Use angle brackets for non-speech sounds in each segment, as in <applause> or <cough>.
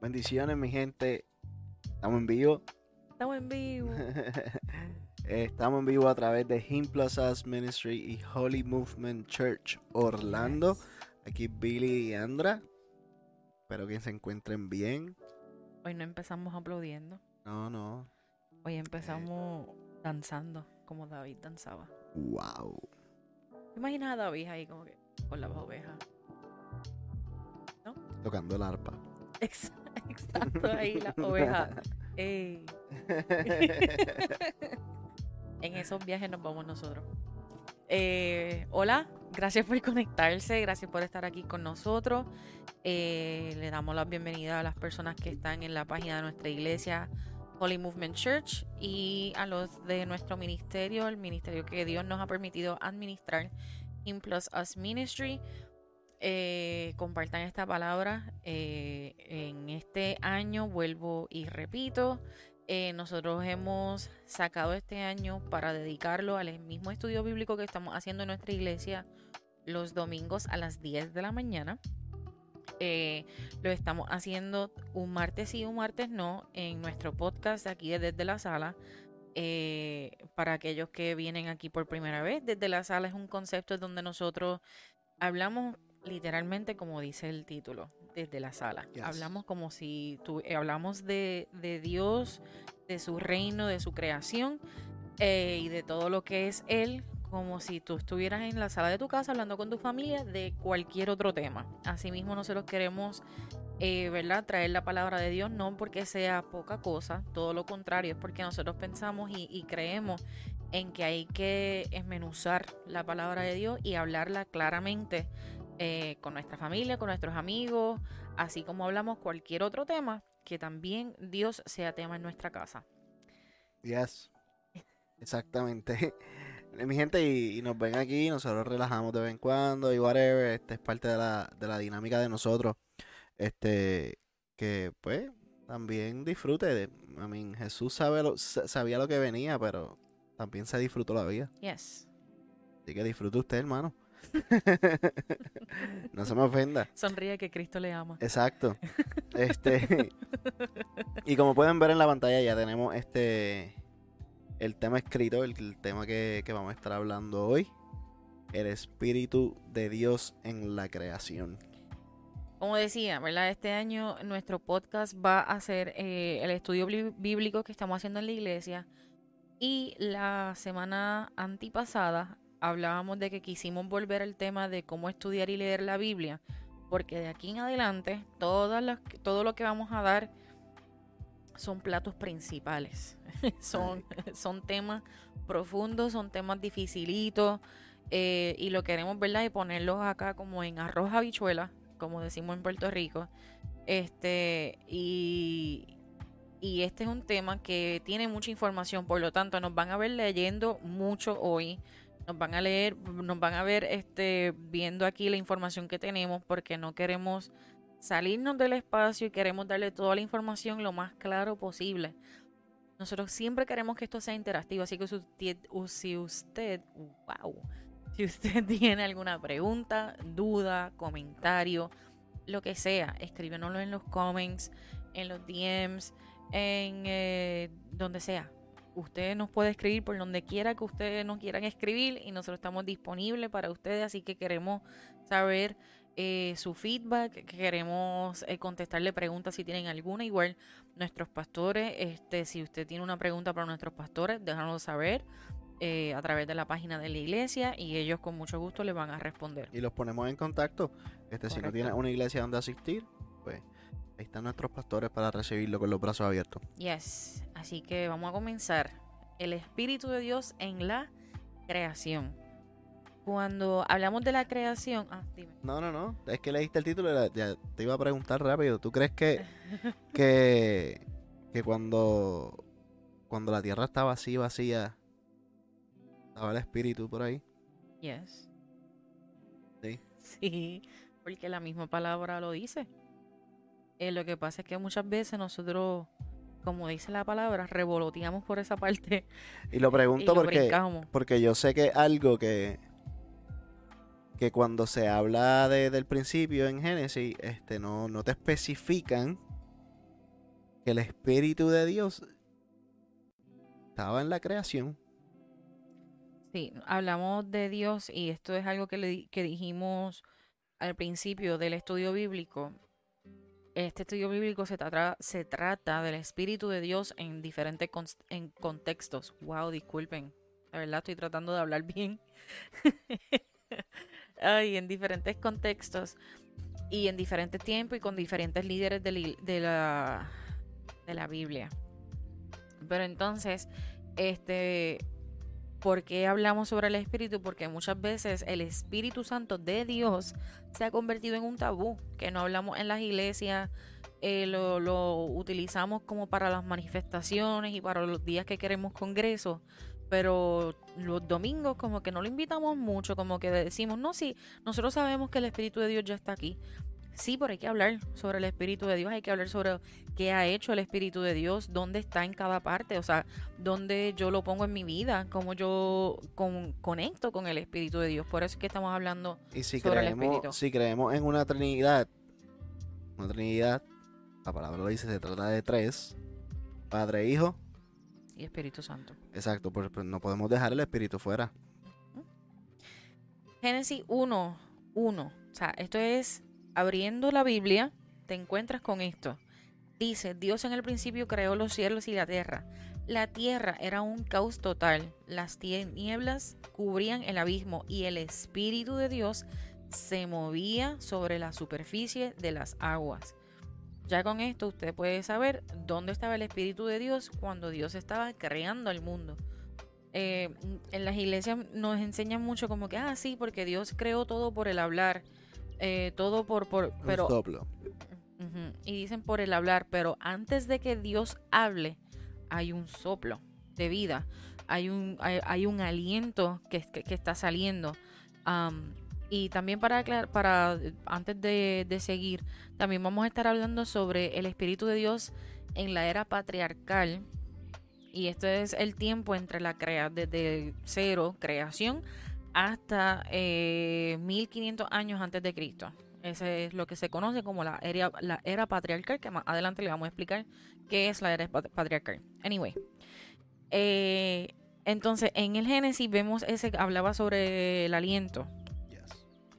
Bendiciones, mi gente. Estamos en vivo. Estamos en vivo. <laughs> Estamos en vivo a través de Him Plus Us Ministry y Holy Movement Church Orlando. Aquí Billy y Andra. Espero que se encuentren bien. Hoy no empezamos aplaudiendo. No, no. Hoy empezamos danzando, como David danzaba. Wow. ¿Te imaginas a David ahí como que con las ovejas? Tocando el arpa. <laughs> Ex- <laughs> Exacto, ahí la oveja. Ey. <laughs> en esos viajes nos vamos nosotros. Eh, hola, gracias por conectarse, gracias por estar aquí con nosotros. Eh, le damos la bienvenida a las personas que están en la página de nuestra iglesia Holy Movement Church y a los de nuestro ministerio, el ministerio que Dios nos ha permitido administrar, In Plus Us Ministry. Eh, compartan esta palabra. eh, en este año, vuelvo y repito, eh, nosotros hemos sacado este año para dedicarlo al mismo estudio bíblico que estamos haciendo en nuestra iglesia los domingos a las 10 de la mañana. Lo estamos haciendo un martes y un martes no en nuestro podcast aquí de desde la sala. Para aquellos que vienen aquí por primera vez, desde la sala es un concepto donde nosotros hablamos literalmente como dice el título, desde la sala. Yes. Hablamos como si tu- eh, hablamos de, de Dios, de su reino, de su creación eh, y de todo lo que es Él, como si tú estuvieras en la sala de tu casa hablando con tu familia de cualquier otro tema. Asimismo, nosotros queremos, eh, ¿verdad?, traer la palabra de Dios, no porque sea poca cosa, todo lo contrario, es porque nosotros pensamos y, y creemos en que hay que esmenuzar la palabra de Dios y hablarla claramente eh, con nuestra familia, con nuestros amigos, así como hablamos cualquier otro tema, que también Dios sea tema en nuestra casa. Yes. Exactamente. <laughs> Mi gente, y, y nos ven aquí, nosotros relajamos de vez en cuando y whatever. Este es parte de la, de la dinámica de nosotros. Este, que pues también disfrute de. I mean, Jesús sabe lo- sa- sabía lo que venía, pero también se disfrutó la vida. Yes. Así que disfrute usted, hermano. <laughs> no se me ofenda. Sonríe que Cristo le ama. Exacto. <laughs> Este. y como pueden ver en la pantalla, ya tenemos este. El tema escrito, el, el tema que, que vamos a estar hablando hoy. El Espíritu de Dios en la creación. Como decía, ¿verdad? Este año nuestro podcast va a ser eh, el estudio bli- bíblico que estamos haciendo en la iglesia. Y la semana antipasada hablábamos de que quisimos volver al tema de cómo estudiar y leer la Biblia. Porque de aquí en adelante, todas las, todo lo que vamos a dar son platos principales. <laughs> son, son temas profundos, son temas dificilitos. eh, y lo queremos, ¿verdad? Y ponerlos acá como en arroz habichuela, como decimos en Puerto Rico. Este, y, y este es un tema que tiene mucha información, por lo tanto, nos van a ver leyendo mucho hoy. Nos van a leer, nos van a ver este, viendo aquí la información que tenemos, porque no queremos salirnos del espacio y queremos darle toda la información lo más claro posible. Nosotros siempre queremos que esto sea interactivo, así que si usted, si wow, si usted <laughs> tiene alguna pregunta, duda, comentario, lo que sea, escríbenoslo en los comments, en los DMs, en eh, donde sea. Usted nos puede escribir por donde quiera que ustedes nos quieran escribir y nosotros estamos disponibles para ustedes, así que queremos saber eh, su feedback, queremos eh, contestarle preguntas si tienen alguna. Igual nuestros pastores, este, si usted tiene una pregunta para nuestros pastores, déjanos saber eh, a través de la página de la iglesia y ellos con mucho gusto le van a responder. Y los ponemos en contacto. Este, si no tiene una iglesia donde asistir, pues ahí están nuestros pastores para recibirlo con los brazos abiertos. Yes, así que vamos a comenzar. El Espíritu de Dios en la creación. Cuando hablamos de la creación, ah, dime. No, no, no. Es que leíste el título y la- te iba a preguntar rápido. ¿Tú crees que, <laughs> que, que cuando, cuando la tierra estaba así vacía, estaba el espíritu por ahí? Yes. Sí. Sí, porque la misma palabra lo dice. Eh, lo que pasa es que muchas veces nosotros, como dice la palabra, revoloteamos por esa parte <laughs> Y lo pregunto porque, porque yo sé que algo que, que cuando se habla de, del principio en Génesis, este, no, no te especifican que el Espíritu de Dios estaba en la creación. Sí, hablamos de Dios y esto es algo que, le, que dijimos al principio del estudio bíblico. Este estudio bíblico se, trata, se trata del Espíritu de Dios en diferentes en contextos. Wow, disculpen. La verdad estoy tratando de hablar <laughs> bien. Ay, en diferentes contextos y en diferentes tiempos y con diferentes líderes de, de, la, de la Biblia. Pero entonces, este, ¿por qué hablamos sobre el Espíritu? Porque muchas veces el Espíritu Santo de Dios se ha convertido en un tabú, que no hablamos en las iglesias, eh, lo, lo, utilizamos como para las manifestaciones y para los días que queremos congreso, pero los domingos como que no lo invitamos mucho, como que decimos, no, sí, nosotros sabemos que el Espíritu de Dios ya está aquí. Sí, pero hay que hablar sobre el Espíritu de Dios, hay que hablar sobre qué ha hecho el Espíritu de Dios, dónde está en cada parte, o sea, dónde yo lo pongo en mi vida, cómo yo conecto con el Espíritu de Dios. Por eso es que estamos hablando y si sobre creemos, el Espíritu. Si creemos en una Trinidad, una Trinidad, la palabra lo dice, se trata de tres, Padre, Hijo y Espíritu Santo. Exacto, pues, pues no podemos dejar el Espíritu fuera. Génesis 1, 1. O sea, esto es abriendo la Biblia, te encuentras con esto. Dice, Dios en el principio creó los cielos y la tierra. La tierra era un caos total, las tinieblas cubrían el abismo y el Espíritu de Dios se movía sobre la superficie de las aguas. Ya con esto usted puede saber dónde estaba el Espíritu de Dios cuando Dios estaba creando el mundo. Eh, en las iglesias nos enseñan mucho como que, ah, sí, porque Dios creó todo por el hablar. Eh, todo por, por pero y dicen por el hablar, pero antes de que Dios hable, hay un soplo de vida, hay un, hay, un aliento que, que, está saliendo. y también para aclarar, para antes de, de, seguir, también vamos a estar hablando sobre el Espíritu de Dios en la era patriarcal. Y esto es el tiempo entre la crea desde cero, creación, hasta eh, 1500 años antes de Cristo. Ese es lo que se conoce como la era, la era patriarcal, que más adelante le vamos a explicar qué es la era patriarcal. Anyway. Eh, entonces, en el Génesis vemos ese que hablaba sobre el aliento.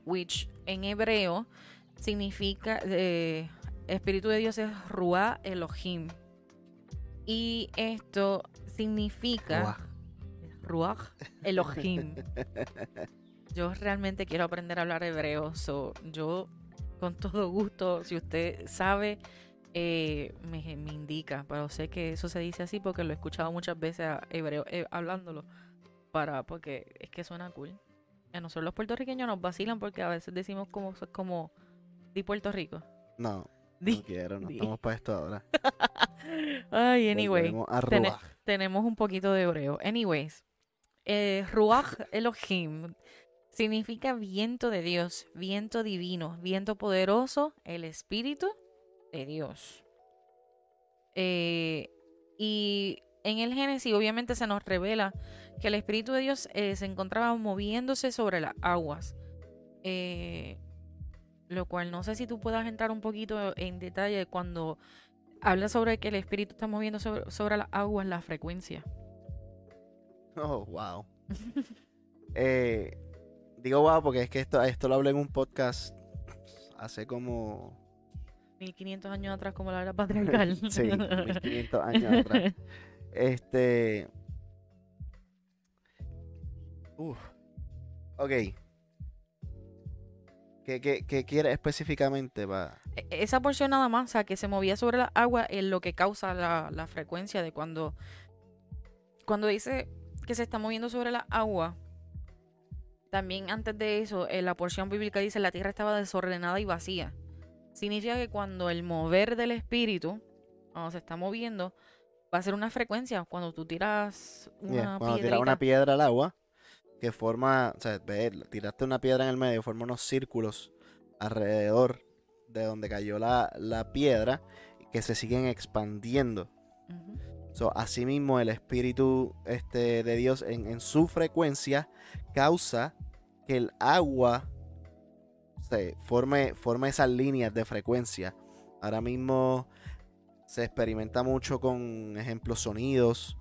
Which en hebreo significa eh, Espíritu de Dios es Ruah Elohim. Y esto significa Ruach Elohim. <laughs> Yo realmente quiero aprender a hablar hebreo, so yo con todo gusto, si usted sabe, eh, me, indica, pero sé que eso se dice así porque lo he escuchado muchas veces a hebreo eh, hablándolo, para porque es que suena cool. A nosotros los puertorriqueños nos vacilan porque a veces decimos como, como di Puerto Rico. No, no quiero, no estamos para esto ahora. <laughs> Ay, anyway, tenemos un poquito de hebreo. Anyways, eh, Ruach Elohim significa viento de Dios, viento divino, viento poderoso, el Espíritu de Dios. Eh, y en el Génesis obviamente se nos revela que el Espíritu de Dios eh, se encontraba moviéndose sobre las aguas. Lo cual no sé si tú puedas entrar un poquito en detalle cuando habla sobre que el Espíritu está moviendo sobre, sobre las aguas la frecuencia. Oh, <laughs> wow. <laughs> eh, digo wow porque es que esto, esto lo hablé en un podcast hace como... 1500 años atrás como la era <laughs> patriarcal. sí, 1500 años atrás. Este... Uf. Ok. ¿Qué, qué, qué quiere específicamente? para e, Esa porción nada más, o sea, que se movía sobre la agua es lo que causa la, la frecuencia de cuando... Cuando dice que se está moviendo sobre la agua. También antes de eso, en la porción bíblica dice la tierra estaba desordenada y vacía. Significa que cuando el mover del espíritu, cuando se está moviendo, va a ser una frecuencia. Cuando tú tiras una cuando tiras una piedra al agua, que forma, o sea, tiraste una piedra en el medio, forma unos círculos alrededor de donde cayó la, la piedra que se siguen expandiendo. So, asimismo, el Espíritu este, de Dios en, su frecuencia causa que el agua se forme, forme esas líneas de frecuencia. Ahora mismo se experimenta mucho con ejemplos sonidos,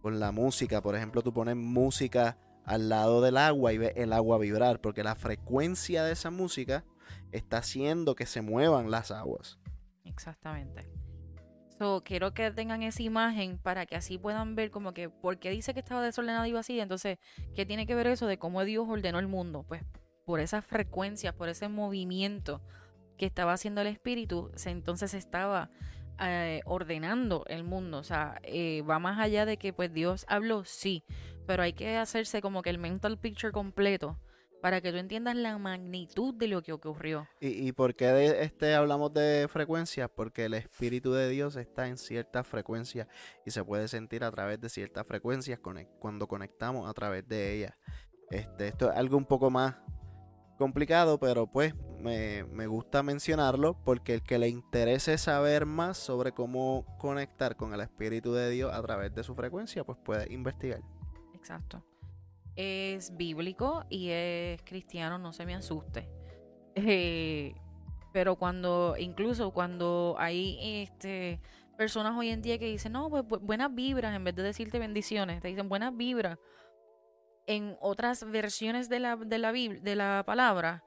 con la música. Por ejemplo, tú pones música al lado del agua y ves el agua vibrar, porque la frecuencia de esa música está haciendo que se muevan las aguas. Exactamente. Quiero que tengan esa imagen para que así puedan ver como que, ¿por qué dice que estaba desordenado y vacío? Entonces, ¿qué tiene que ver eso de cómo Dios ordenó el mundo? Pues por esas frecuencias, por ese movimiento que estaba haciendo el espíritu, se, entonces estaba eh, ordenando el mundo. O sea, eh, va más allá de que pues Dios habló, sí, pero hay que hacerse como que el mental picture completo para que tú entiendas la magnitud de lo que ocurrió. ¿Y, y por qué de este hablamos de frecuencias? Porque el Espíritu de Dios está en ciertas frecuencias y se puede sentir a través de ciertas frecuencias cuando conectamos a través de ellas. Este, esto es algo un poco más complicado, pero pues me, me, gusta mencionarlo porque el que le interese saber más sobre cómo conectar con el Espíritu de Dios a través de su frecuencia, pues puede investigar. Exacto. Es bíblico y es cristiano, no se me asuste. Eh, pero cuando, incluso cuando hay este personas hoy en día que dicen, no, pues buenas vibras, en vez de decirte bendiciones, te dicen buenas vibras en otras versiones de la, de la, de la palabra,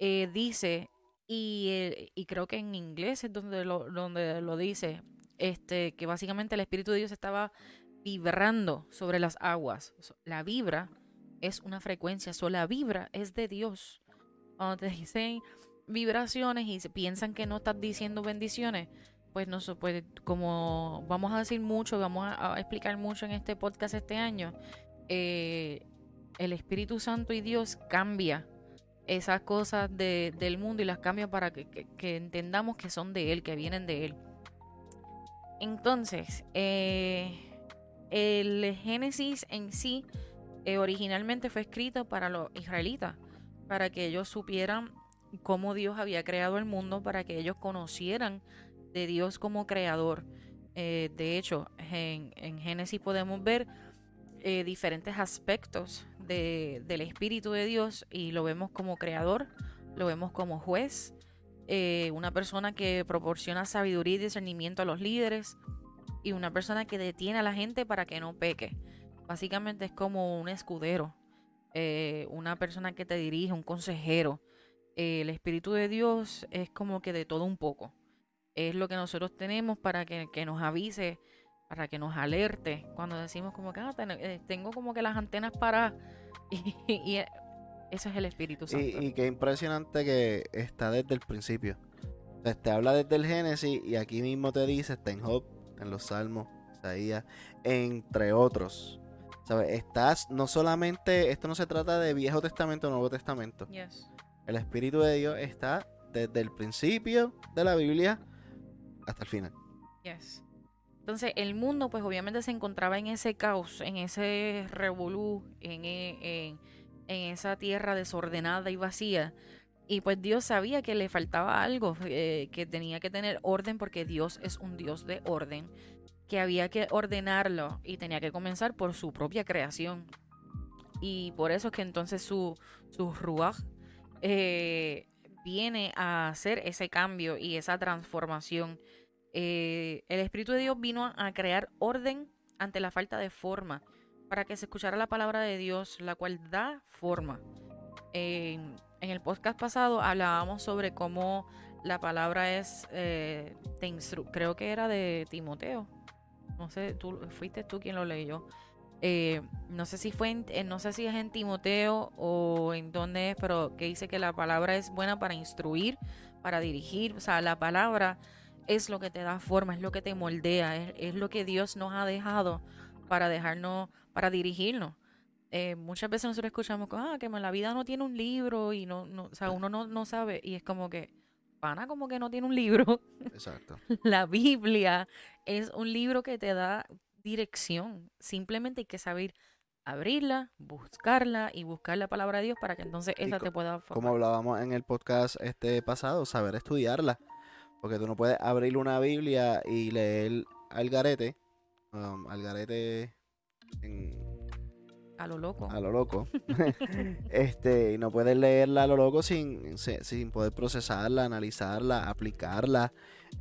eh, dice, y, y, creo que en inglés es donde lo, donde lo dice, este, que básicamente el Espíritu de Dios estaba vibrando sobre las aguas. La vibra es una frecuencia, solo la vibra es de Dios. Cuando te dicen vibraciones y piensan que no estás diciendo bendiciones, pues no puede, como vamos a decir mucho, vamos a, explicar mucho en este podcast este año, eh, el Espíritu Santo y Dios cambia esas cosas del mundo y las cambia para que, entendamos que son de Él, que vienen de Él. Entonces, eh, el Génesis en sí eh, originalmente fue escrito para los israelitas, para que ellos supieran cómo Dios había creado el mundo, para que ellos conocieran de Dios como creador. Eh, de hecho, en, en Génesis podemos ver diferentes aspectos del Espíritu de Dios y lo vemos como creador, lo vemos como juez, eh, una persona que proporciona sabiduría y discernimiento a los líderes y una persona que detiene a la gente para que no peque. Básicamente es como un escudero, eh, una persona que te dirige, un consejero. el Espíritu de Dios es como que de todo un poco. Es lo que nosotros tenemos para que, que nos avise para que nos alerte cuando decimos como que ah, eh, tengo como que las antenas para <laughs> y, eh, eso es el Espíritu Santo. Y, qué impresionante que está desde el principio. te habla desde el Génesis y aquí mismo te dice, está en Job, en los Salmos, Isaías, entre otros. ¿Sabes? Estás, no solamente, esto no se trata de Viejo Testamento o Nuevo Testamento. El Espíritu de Dios está desde el principio de la Biblia hasta el final. Yes. Entonces el mundo pues obviamente se encontraba en ese caos, en ese revolú, en, e, esa tierra desordenada y vacía. Y pues Dios sabía que le faltaba algo, eh, que tenía que tener orden porque Dios es un Dios de orden, que había que ordenarlo y tenía que comenzar por su propia creación. Y por eso es que entonces su, su eh, viene a hacer ese cambio y esa transformación eh, el Espíritu de Dios vino a crear orden ante la falta de forma, para que se escuchara la palabra de Dios, la cual da forma. en el podcast pasado hablábamos sobre cómo la palabra es, eh, creo que era de Timoteo. No sé, tú fuiste tú quien lo leyó. Eh, no sé si fue no sé si es en Timoteo o en dónde es, pero que dice que la palabra es buena para instruir, para dirigir. O sea, la palabra es lo que te da forma, es lo que te moldea, es, lo que Dios nos ha dejado para dejarnos, para dirigirnos. Eh, muchas veces nosotros escuchamos ah, que la vida no tiene un libro y no, no o sea, uno no, no sabe y es como que, pana como que no tiene un libro. <laughs> Exacto. la Biblia es un libro que te da dirección. Simplemente hay que saber abrirla, buscarla y buscar la palabra de Dios para que entonces esa te pueda formar. Como hablábamos en el podcast este pasado, saber estudiarla. Porque tú no puedes abrir una Biblia y leer al garete. Um, al garete en, A lo loco. a lo loco. <laughs> este, y no puedes leerla a lo loco sin, sin poder procesarla, analizarla, aplicarla.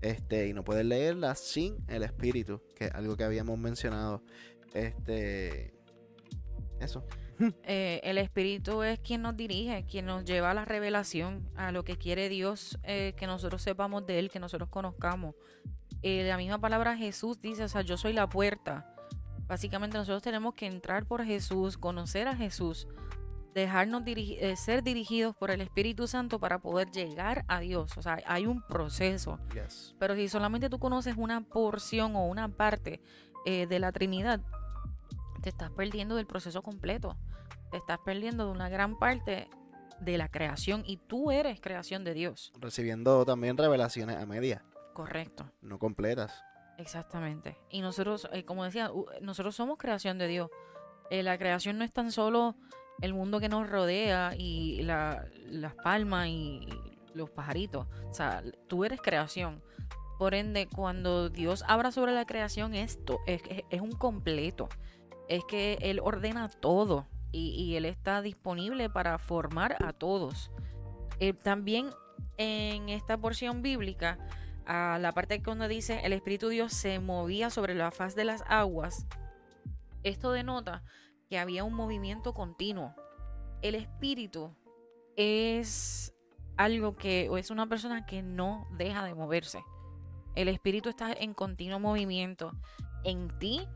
Este, y no puedes leerla sin el espíritu, que es algo que habíamos mencionado. Este, eso. <laughs> Eh, el Espíritu es quien nos dirige, quien nos lleva a la revelación, a lo que quiere Dios, eh, que nosotros sepamos de Él, que nosotros conozcamos. Eh, la misma palabra Jesús dice, o sea, yo soy la puerta. Básicamente nosotros tenemos que entrar por Jesús, conocer a Jesús, dejarnos dirigi- eh, ser dirigidos por el Espíritu Santo para poder llegar a Dios. O sea, hay un proceso. Yes. Pero si solamente tú conoces una porción o una parte eh, de la Trinidad, te estás perdiendo del proceso completo. Te estás perdiendo de una gran parte de la creación y tú eres creación de Dios. Recibiendo también revelaciones a media, Correcto, no completas. Exactamente. Y nosotros, eh, como decía, nosotros somos creación de Dios. Eh, la creación no es tan solo el mundo que nos rodea y la- las palmas y los pajaritos. O sea, tú eres creación. Por ende, cuando Dios habla sobre la creación, esto es, un completo. Es que Él ordena todo y, y Él está disponible para formar a todos. Eh, también en esta porción bíblica, a la parte donde dice el Espíritu de Dios se movía sobre la faz de las aguas, esto denota que había un movimiento continuo. El Espíritu es algo que, o es una persona que no deja de moverse. El Espíritu está en continuo movimiento en ti,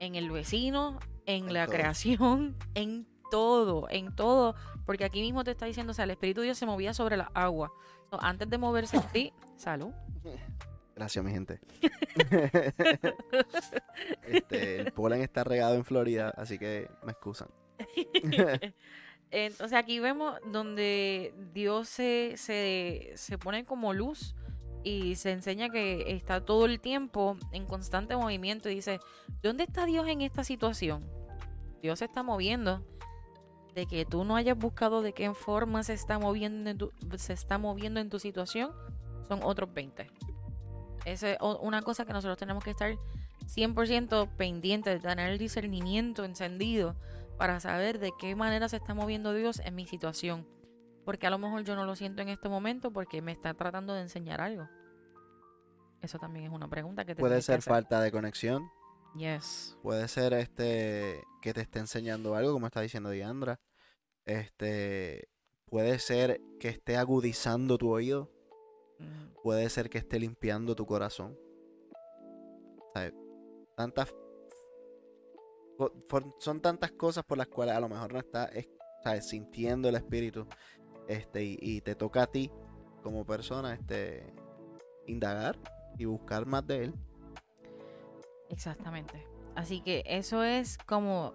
en el vecino, en, En la creación, <laughs> en todo, en todo. Porque aquí mismo te está diciendo, o sea, el Espíritu de Dios se movía sobre la agua. Antes de moverse ti, salud. Gracias, mi gente. <laughs> este, el polen está regado en Florida, así que me excusan. <laughs> Entonces aquí vemos donde Dios se, se, se pone como luz y se enseña que está todo el tiempo en constante movimiento y dice, ¿dónde está Dios en esta situación? Dios se está moviendo. De que tú no hayas buscado de qué forma se está moviendo en tu, se está moviendo en tu situación, son otros 20. Esa es una cosa que nosotros tenemos que estar 100% pendientes, de tener el discernimiento encendido para saber de qué manera se está moviendo Dios en mi situación. Porque a lo mejor yo no lo siento en este momento porque me está tratando de enseñar algo. Eso también es una pregunta que te Puede que ser hacer. falta de conexión, Yes. puede ser este que te esté enseñando algo, como está diciendo Diandra. Este puede ser que esté agudizando tu oído, Mm, puede ser que esté limpiando tu corazón. Tantas son tantas cosas por las cuales a lo mejor no estás es- ¿sabes? sintiendo el espíritu. Este, y, y te toca a ti como persona este indagar y buscar más de él. Exactamente. Así que eso es como,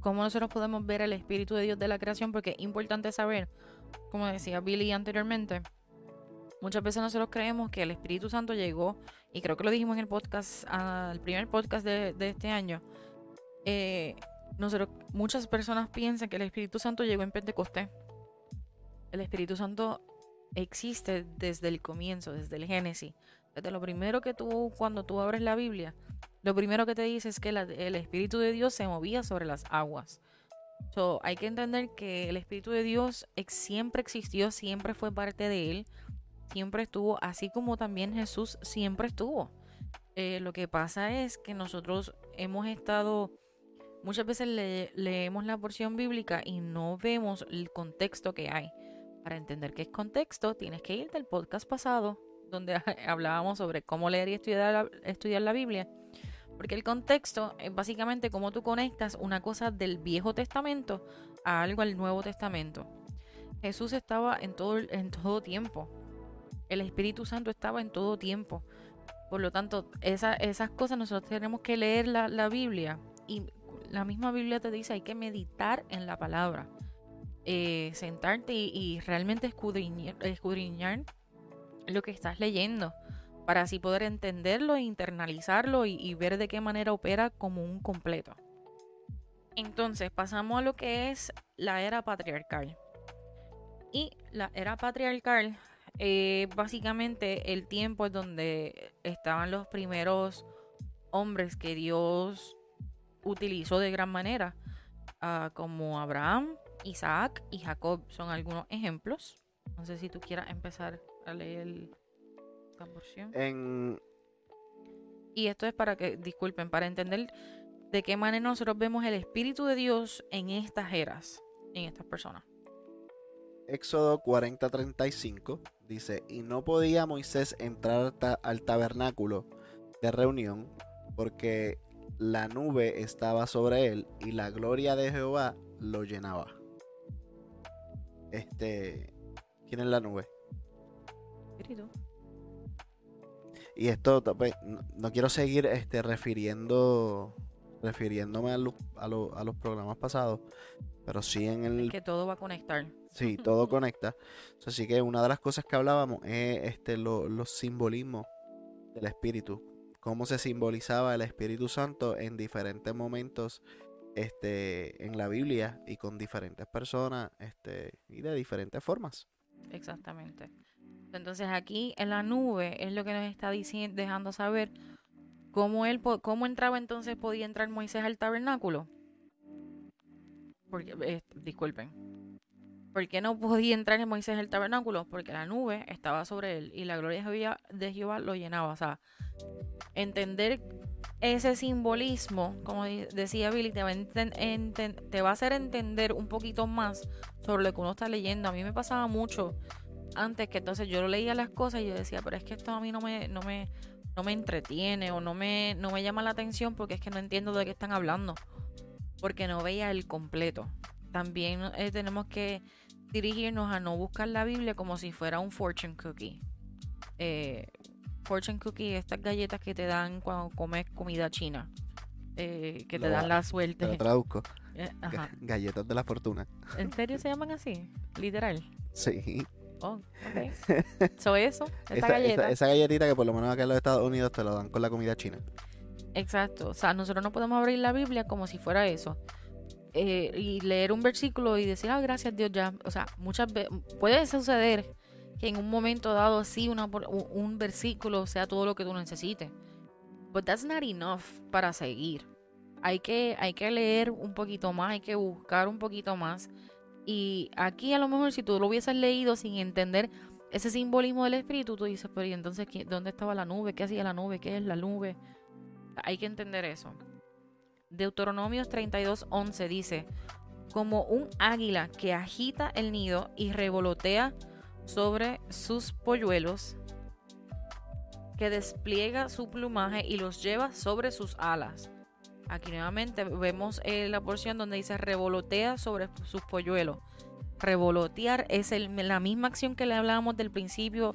como nosotros podemos ver el Espíritu de Dios de la creación, porque es importante saber, como decía Billy anteriormente, muchas veces nosotros creemos que el Espíritu Santo llegó, y creo que lo dijimos en el podcast, el primer podcast de, de este año, eh, nosotros, muchas personas piensan que el Espíritu Santo llegó en Pentecostés. El Espíritu Santo existe desde el comienzo, desde el Génesis. Desde lo primero que tú, cuando tú abres la Biblia, lo primero que te dice es que el Espíritu de Dios se movía sobre las aguas. So, hay que entender que el Espíritu de Dios siempre existió, siempre fue parte de Él, siempre estuvo, así como también Jesús siempre estuvo. Eh, lo que pasa es que nosotros hemos estado, muchas veces le- leemos la porción bíblica y no vemos el contexto que hay. Para entender qué es contexto, tienes que irte al podcast pasado, donde <laughs> hablábamos sobre cómo leer y estudiar la Biblia. Porque el contexto es básicamente cómo tú conectas una cosa del Viejo Testamento a algo al Nuevo Testamento. Jesús estaba en todo, en todo tiempo. El Espíritu Santo estaba en todo tiempo. Por lo tanto, esa- esas cosas nosotros tenemos que leer la, Biblia. Y la misma Biblia te dice hay que meditar en la palabra. Eh, sentarte y, realmente escudriñar lo que estás leyendo para así poder entenderlo e internalizarlo y, ver de qué manera opera como un completo. Entonces pasamos a lo que es la era patriarcal. Y la era patriarcal eh, básicamente el tiempo donde estaban los primeros hombres que Dios utilizó de gran manera ah, como Abraham, Isaac y Jacob son algunos ejemplos. No sé si tú quieras empezar a leer esta porción. En, Y esto es para que, disculpen, para entender de qué manera nosotros vemos el Espíritu de Dios en estas eras, en estas personas. Éxodo 40:35 dice, y no podía Moisés entrar ta- al tabernáculo de reunión porque la nube estaba sobre él y la gloria de Jehová lo llenaba. Este, ¿quién es la nube? Espíritu. Y esto, pues, no, quiero seguir este, refiriendo, refiriéndome a, lo- a los programas pasados, pero sí en el Que todo va a conectar. Sí, todo <laughs> conecta. Así que una de las cosas que hablábamos es este, lo- los simbolismos del Espíritu. Cómo se simbolizaba el Espíritu Santo en diferentes momentos este, en la Biblia y con diferentes personas este, y de diferentes formas. Exactamente. Entonces aquí en la nube es lo que nos está diciendo, dejando saber cómo él, cómo entraba entonces podía entrar Moisés al tabernáculo. Porque, eh, disculpen. ¿Por qué no podía entrar Moisés al tabernáculo? Porque la nube estaba sobre él y la gloria de Jehová, lo llenaba. O sea, entender ese simbolismo, como decía Billy, te va, te va a hacer entender un poquito más sobre lo que uno está leyendo. A mí me pasaba mucho antes que entonces yo leía las cosas y yo decía, pero es que esto a mí no me, no me, no me entretiene o no me, no me llama la atención porque es que no entiendo de qué están hablando. Porque no veía el completo. También eh, tenemos que dirigirnos a no buscar la Biblia como si fuera un fortune cookie. Eh, fortune cookie, estas galletas que te dan cuando comes comida china. eh, que te dan la <laughs> Te suerte. lo traduzco. Ajá. Galletas de la fortuna. ¿En serio se llaman así? Literal. Sí. Oh, ok. <laughs> So eso, Esa, galleta. esa- esa galletita que por lo menos acá en los Estados Unidos te lo dan con la comida china. Exacto. O sea, nosotros no podemos abrir la Biblia como si fuera eso. Eh, y leer un versículo y decir, ah, gracias Dios, ya. O sea, muchas veces puede suceder que en un momento dado, sí, una, un versículo sea todo lo que tú necesites. But that's not enough para seguir. Hay que, hay que leer un poquito más, hay que buscar un poquito más. Y aquí a lo mejor si tú lo hubieses leído sin entender ese simbolismo del espíritu, tú dices, pero ¿y entonces dónde estaba la nube? ¿Qué hacía la nube? ¿Qué es la nube? Hay que entender eso. Deuteronomios 32:11 dice, como un águila que agita el nido y revolotea sobre sus polluelos, que despliega su plumaje y los lleva sobre sus alas. Aquí nuevamente vemos eh, la porción donde dice revolotea sobre sus polluelos. Revolotear es la misma acción que le hablábamos del principio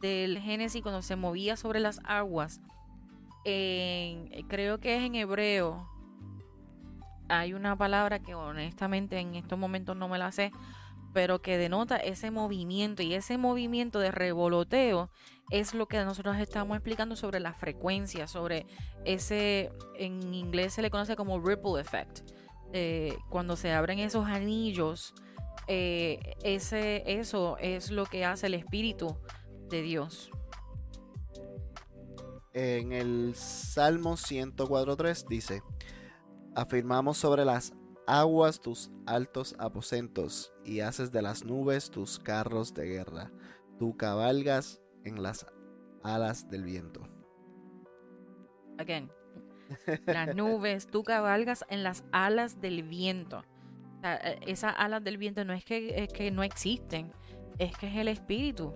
del Génesis cuando se movía sobre las aguas. Creo que es en hebreo. Hay una palabra que honestamente en estos momentos no me la sé, pero que denota ese movimiento y ese movimiento de revoloteo es lo que nosotros estamos explicando sobre la frecuencia, sobre ese, en inglés se le conoce como ripple effect. Eh, cuando se abren esos anillos, eh, ese, eso es lo que hace el Espíritu de Dios. En el Salmo 104.3 dice, afirmamos sobre las aguas tus altos aposentos y haces de las nubes tus carros de guerra. Tú cabalgas en las alas del viento. Again. Las nubes, tú cabalgas en las alas del viento. Eh, esas alas del viento no es que, es que no existen, es que es el Espíritu.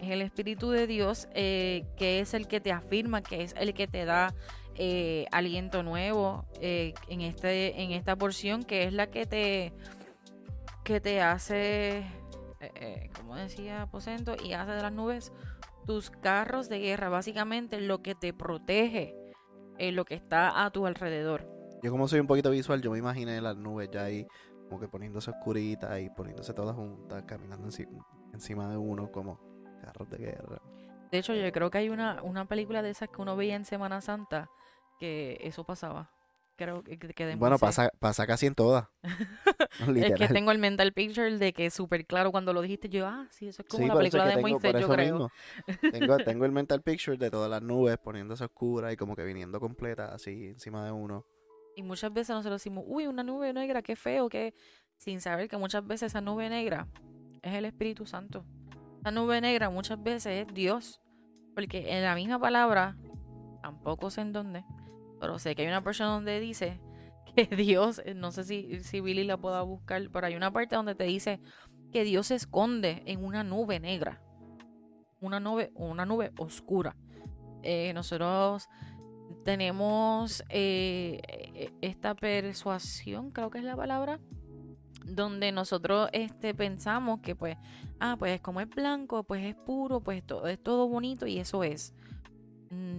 Es el Espíritu de Dios eh, que es el que te afirma, que es el que te da eh, aliento nuevo en, este, en esta porción, que es la que te, que te hace, eh, eh, como decía Aposento, y hace de las nubes tus carros de guerra, básicamente lo que te protege, eh, lo que está a tu alrededor. Yo como soy un poquito visual, yo me imaginé las nubes ya ahí como que poniéndose oscuritas y poniéndose todas juntas, caminando enci- encima de uno como carros de guerra. De hecho, yo creo que hay una, una película de esas que uno veía en Semana Santa que eso pasaba. Creo que, que Bueno, pasa, pasa casi en todas. <laughs> Es <laughs> que tengo el mental picture de que súper claro cuando lo dijiste. Yo, ah, sí, eso es como Sí, la película que de tengo- Moisés, yo creo. Tengo, tengo el mental picture de todas las nubes poniéndose oscuras y como que viniendo completas así encima de uno. Y muchas veces nosotros decimos, uy, una nube negra, qué feo, qué... Sin saber que muchas veces esa nube negra es el Espíritu Santo. La nube negra muchas veces es Dios. Porque en la misma palabra, tampoco sé en dónde, pero sé que hay una persona donde dice <laughs> que Dios, eh, no sé si, si Billy la pueda buscar, pero hay una parte donde te dice que Dios se esconde en una nube negra. Una nube, una nube oscura. Eh, nosotros tenemos eh, e, esta persuasión, creo que es la palabra, donde nosotros este, pensamos que pues, ah, pues como es blanco, pues es puro, pues todo, es todo bonito y eso es.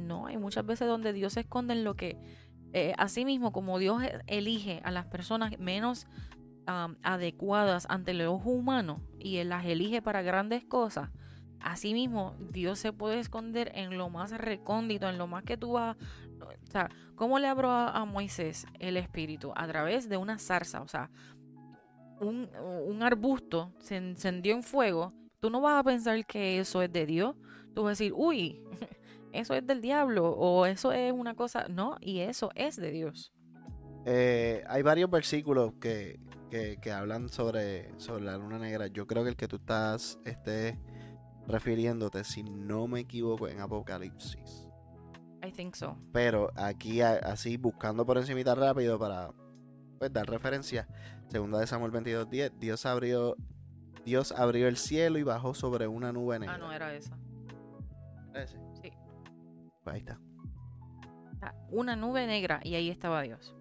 No, hay muchas veces donde Dios se esconde en lo que, eh, así mismo como Dios e, elige a las personas menos adecuadas ante el ojo humano y Él las elige para grandes cosas, Asimismo, Dios se puede esconder en lo más recóndito, en lo más que tú vas. O sea, ¿cómo le abrió a, Moisés el espíritu? A través de una zarza. O sea, un, un, arbusto se encendió en fuego. Tú no vas a pensar que eso es de Dios. Tú vas a decir, uy, eso es del diablo. O eso es una cosa. No, y eso es de Dios. Eh, hay varios versículos que, que, hablan sobre, sobre la luna negra. Yo creo que el que tú estás este, refiriéndote, si no me equivoco, en Apocalipsis. I think so. Pero aquí, así, buscando por encima rápido para pues, dar referencia, segunda de Samuel 22.10, Dios abrió, Dios abrió el cielo y bajó sobre una nube negra. Ah, no, era esa. ese? Ahí está. Una nube negra y ahí estaba Dios.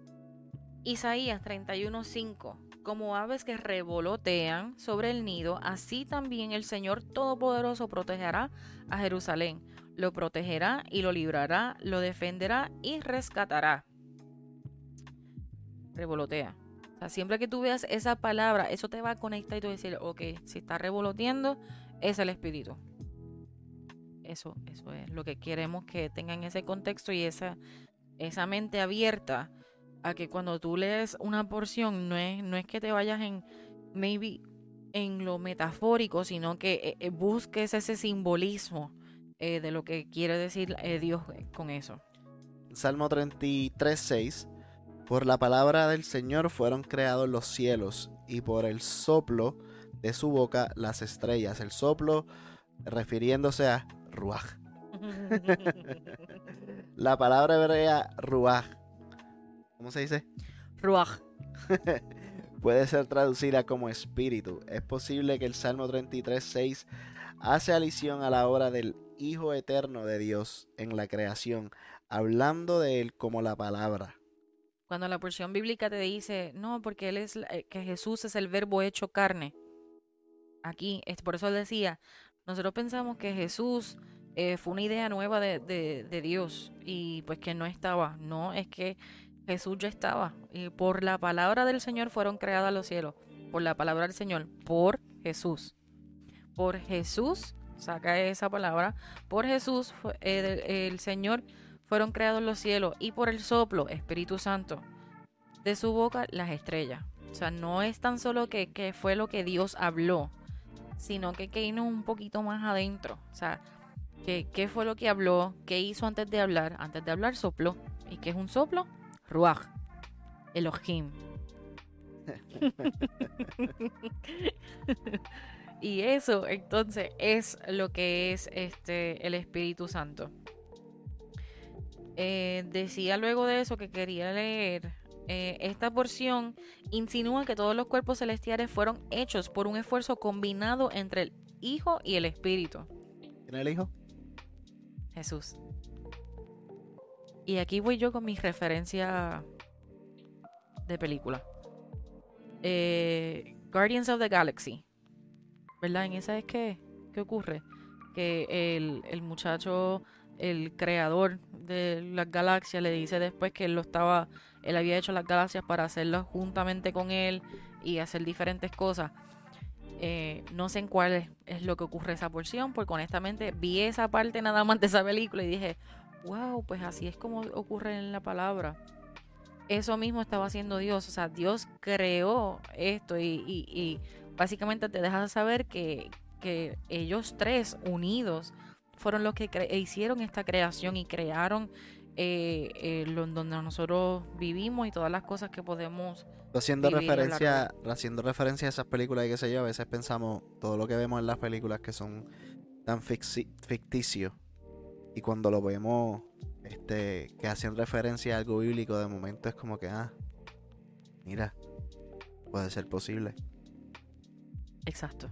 Isaías 31.5 como aves que revolotean sobre el nido, así también el Señor Todopoderoso protegerá a Jerusalén. Lo protegerá y lo librará, lo defenderá y rescatará. Revolotea. O sea, siempre que tú veas esa palabra, eso te va a conectar y tú decir, ok, si está revoloteando, es el Espíritu. Eso, eso es lo que queremos que tengan ese contexto y esa, esa mente abierta a que cuando tú lees una porción no es, no es que te vayas en maybe en lo metafórico, sino que eh, eh, busques ese simbolismo eh, de lo que quiere decir Dios con eso. Salmo 33, 6. Por la palabra del Señor fueron creados los cielos y por el soplo de su boca las estrellas. El soplo refiriéndose a Ruach. <laughs> la palabra hebrea Ruach ¿Cómo se dice? Ruach. <laughs> Puede ser traducida como espíritu. Es posible que el Salmo 33, 6 hace alusión a la obra del Hijo Eterno de Dios en la creación, hablando de él como la palabra. Cuando la porción bíblica te dice, no, porque él es eh, que Jesús es el verbo hecho carne. Aquí, es por eso decía, nosotros pensamos que Jesús eh, fue una idea nueva de, Dios y pues que no estaba. No, es que Jesús ya estaba. Y por la palabra del Señor fueron creados los cielos. Por la palabra del Señor. Por Jesús. Por Jesús, saca esa palabra. Por Jesús, el, Señor fueron creados los cielos. Y por el soplo, Espíritu Santo. De su boca, las estrellas. O sea, no es tan solo que, que fue lo que Dios habló, sino que, que un poquito más adentro. O sea, que, qué fue lo que habló, qué hizo antes de hablar. Antes de hablar, sopló. ¿Y qué es un soplo? Ruach, Elohim. <laughs> y eso entonces es lo que es este el Espíritu Santo. Eh, decía luego de eso que quería leer. Eh, esta porción insinúa que todos los cuerpos celestiales fueron hechos por un esfuerzo combinado entre el Hijo y el Espíritu. ¿Quién es el Hijo? Jesús. Y aquí voy yo con mi referencia de película. Eh, Guardians of the Galaxy. ¿Verdad? En esa es que, ¿qué ocurre? Que el, muchacho, el creador de las galaxias, le dice después que él lo estaba, él había hecho las galaxias para hacerlas juntamente con él y hacer diferentes cosas. Eh, no sé en cuál es, lo que ocurre esa porción, porque honestamente vi esa parte nada más de esa película y dije, wow, pues así es como ocurre en la palabra. Eso mismo estaba haciendo Dios, o sea, Dios creó esto y, básicamente te deja saber que, ellos tres unidos fueron los que hicieron esta creación y crearon eh, eh, lo- donde nosotros vivimos y todas las cosas que podemos Haciendo referencia, haciendo referencia a esas películas y qué sé yo, a veces pensamos todo lo que vemos en las películas que son tan ficticios. Y cuando lo vemos este que hacen referencia a algo bíblico de momento es como que ah mira puede ser posible. Exacto.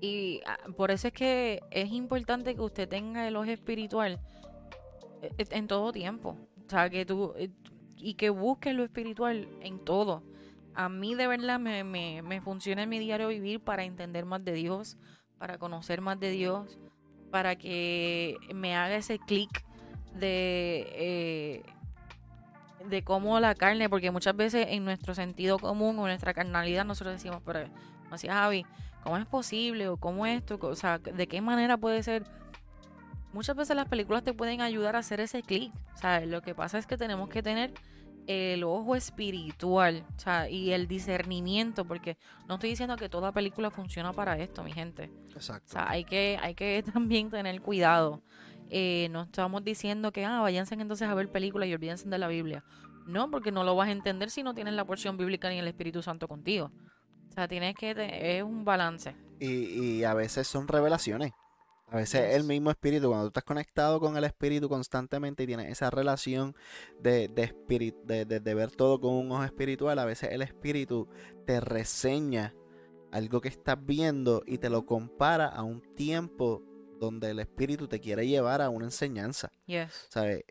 Y ah, por eso es que es importante que usted tenga el ojo espiritual en todo tiempo. O sea, que tú eh, y que busques lo espiritual en todo. A mí de verdad me, me, me funciona en mi diario vivir para entender más de Dios, para conocer más de Dios, para que me haga ese clic de, eh, de cómo la carne, porque muchas veces en nuestro sentido común o nuestra carnalidad nosotros decimos, pero como decía Javi, ¿cómo es posible? ¿O cómo esto? O sea, ¿de qué manera puede ser? Muchas veces las películas te pueden ayudar a hacer ese clic. O sea, lo que pasa es que tenemos que tener el ojo espiritual, o sea, y el discernimiento, porque no estoy diciendo que toda película funciona para esto, mi gente. O exacto sea, hay que, hay que <laughs> también tener cuidado. Eh, no estamos diciendo que, ah, váyanse entonces a ver películas y olvídense de la Biblia. No, porque no lo vas a entender si no tienes la porción bíblica ni el Espíritu Santo contigo. O sea, tienes que, es un balance. y, y a veces son revelaciones a veces el mismo espíritu, cuando tú estás conectado con el espíritu constantemente y tienes esa relación de, de, de, de- de ver todo con un ojo espiritual, a veces el espíritu te reseña algo que estás viendo y te lo compara a un tiempo donde el espíritu te quiere llevar a una enseñanza, Yes. ¿sabes?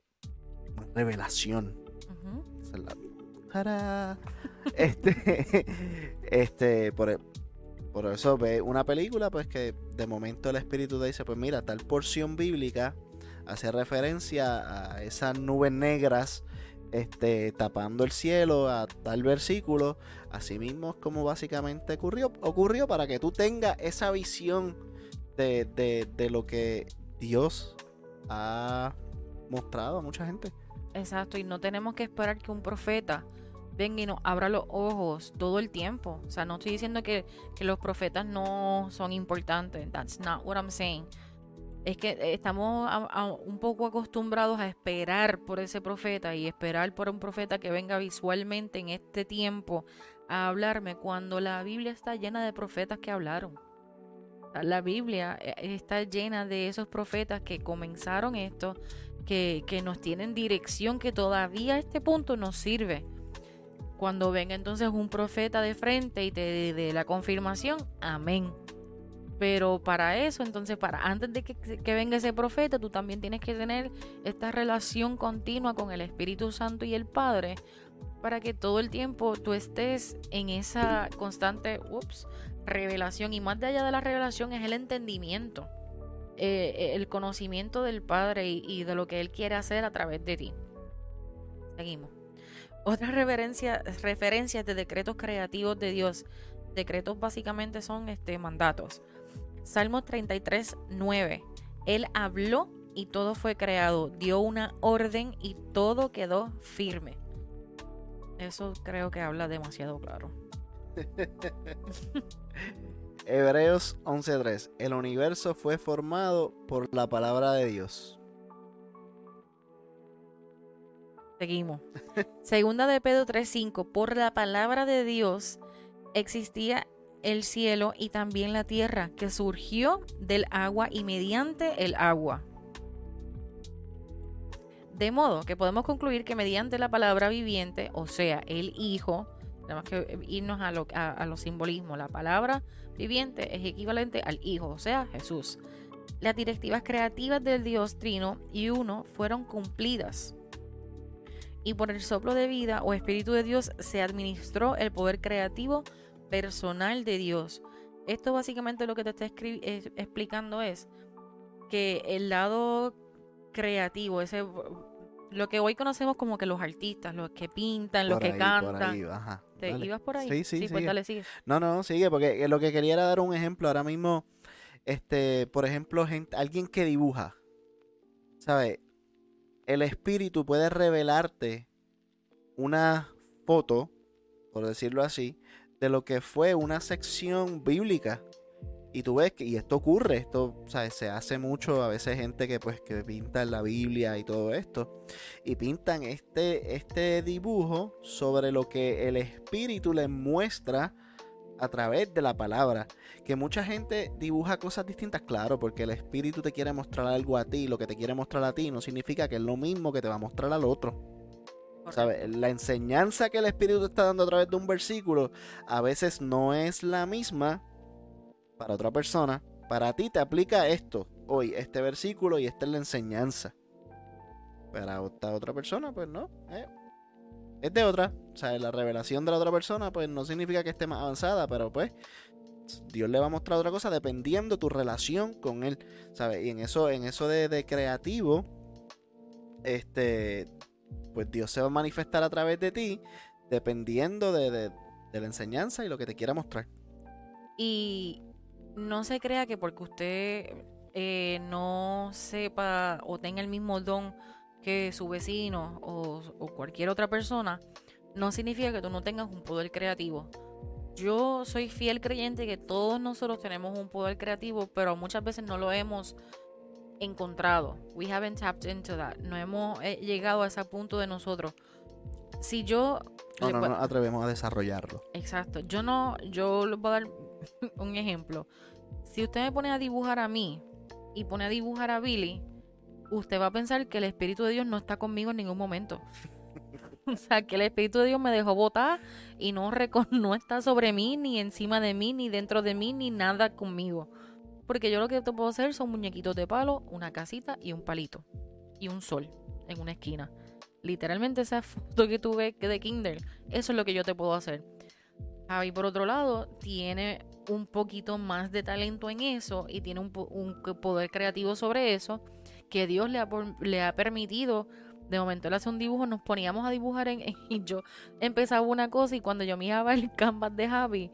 Una revelación. La- ¡Tará! <laughs> Este, <laughs> este, por, e- por eso ve una película, pues que de momento el espíritu te dice, pues mira, tal porción bíblica hace referencia a esas nubes negras este, tapando el cielo, a tal versículo. Así mismo es como básicamente ocurrió, ocurrió para que tú tengas esa visión de, de, de lo que Dios ha mostrado a mucha gente. Exacto, y no tenemos que esperar que un profeta venga y nos abra los ojos todo el tiempo. O sea, no estoy diciendo que, que los profetas no son importantes. That's not what I'm saying. Es que eh, estamos un poco acostumbrados a esperar por ese profeta y esperar por un profeta que venga visualmente en este tiempo a hablarme cuando la Biblia está llena de profetas que hablaron. La Biblia eh, está llena de esos profetas que comenzaron esto, que, que nos tienen dirección que todavía a este punto nos sirve. Cuando venga entonces un profeta de frente y te dé la confirmación, amén. Pero para eso, entonces, para antes de que, venga ese profeta, tú también tienes que tener esta relación continua con el Espíritu Santo y el Padre, para que todo el tiempo tú estés en esa constante, ups, revelación. Y más de allá de la revelación es el entendimiento eh, el conocimiento del Padre y de lo que Él quiere hacer a través de ti. Seguimos. Otras referencia, referencias de decretos creativos de Dios. Decretos básicamente son este, mandatos. Salmos 33, 9. Él habló y todo fue creado. Dio una orden y todo quedó firme. Eso creo que habla demasiado claro. <laughs> Hebreos 11:3. El universo fue formado por la palabra de Dios. Seguimos. <laughs> Segunda de Pedro 3:5. Por la palabra de Dios existía el cielo y también la tierra, que surgió del agua y mediante el agua. De modo que podemos concluir que mediante la palabra viviente, o sea, el Hijo, tenemos que irnos a, lo, a, a los simbolismos. La palabra viviente es equivalente al Hijo, o sea, Jesús. Las directivas creativas del Dios Trino y Uno fueron cumplidas y por el soplo de vida o espíritu de Dios se administró el poder creativo personal de Dios. Esto básicamente lo que te está es- explicando es que el lado creativo, ese lo que hoy conocemos como que los artistas, los que pintan, los Por que ahí, cantan. ahí, ajá. ¿Te Dale. ibas por ahí? Sí, sí, pues sigue. dale, sigue. No, no, sigue, porque lo que quería era dar un ejemplo. Ahora mismo, este, por ejemplo, gente, alguien que dibuja, ¿sabes? El espíritu puede revelarte una foto, por decirlo así, de lo que fue una sección bíblica Y tú ves que, y esto ocurre, esto ¿sabes? se hace mucho, a veces gente que pues que pinta la Biblia y todo esto, y pintan este, este dibujo sobre lo que el Espíritu les muestra a través de la palabra. Que mucha gente dibuja cosas distintas, claro, porque el Espíritu te quiere mostrar algo a ti, lo que te quiere mostrar a ti no significa que es lo mismo que te va a mostrar al otro. ¿Sabes? La enseñanza que el Espíritu te está dando a través de un versículo a veces no es la misma para otra persona. Para ti te aplica esto, hoy, este versículo y esta es la enseñanza. Para otra persona, pues no. Eh, es de otra. O sea, la revelación de la otra persona, pues no significa que esté más avanzada, pero pues Dios le va a mostrar otra cosa dependiendo tu relación con él. ¿Sabes? Y en eso, en eso de, de creativo, este, pues Dios se va a manifestar a través de ti dependiendo de, la enseñanza y lo que te quiera mostrar. Y no se crea que porque usted eh, no sepa o tenga el mismo don que su vecino o, cualquier otra persona, no significa que tú no tengas un poder creativo. Yo soy fiel creyente que todos nosotros tenemos un poder creativo, pero muchas veces no lo hemos encontrado. We haven't tapped into that. No hemos eh, llegado a ese punto de nosotros. Si yo... No, no, nos atrevemos a desarrollarlo. Exacto. Yo no... Yo les voy a dar <laughs> un ejemplo. Si usted me pone a dibujar a mí y pone a dibujar a Billy, usted va a pensar que el Espíritu de Dios no está conmigo en ningún momento. <laughs> o sea, que el Espíritu de Dios me dejó botar y no, <laughs> no está sobre mí, ni encima de mí, ni dentro de mí, ni nada conmigo. Porque yo lo que te puedo hacer son muñequitos de palo, una casita y un palito. Y un sol en una esquina. Literalmente esa <laughs> foto que tú ves de Kindle, eso es lo que yo te puedo hacer. Javi, por otro lado, tiene un poquito más de talento en eso y tiene un, poder creativo sobre eso que Dios le ha, le ha permitido. De momento él hace un dibujo, nos poníamos a dibujar en, y yo empezaba una cosa y cuando yo miraba el canvas de Javi,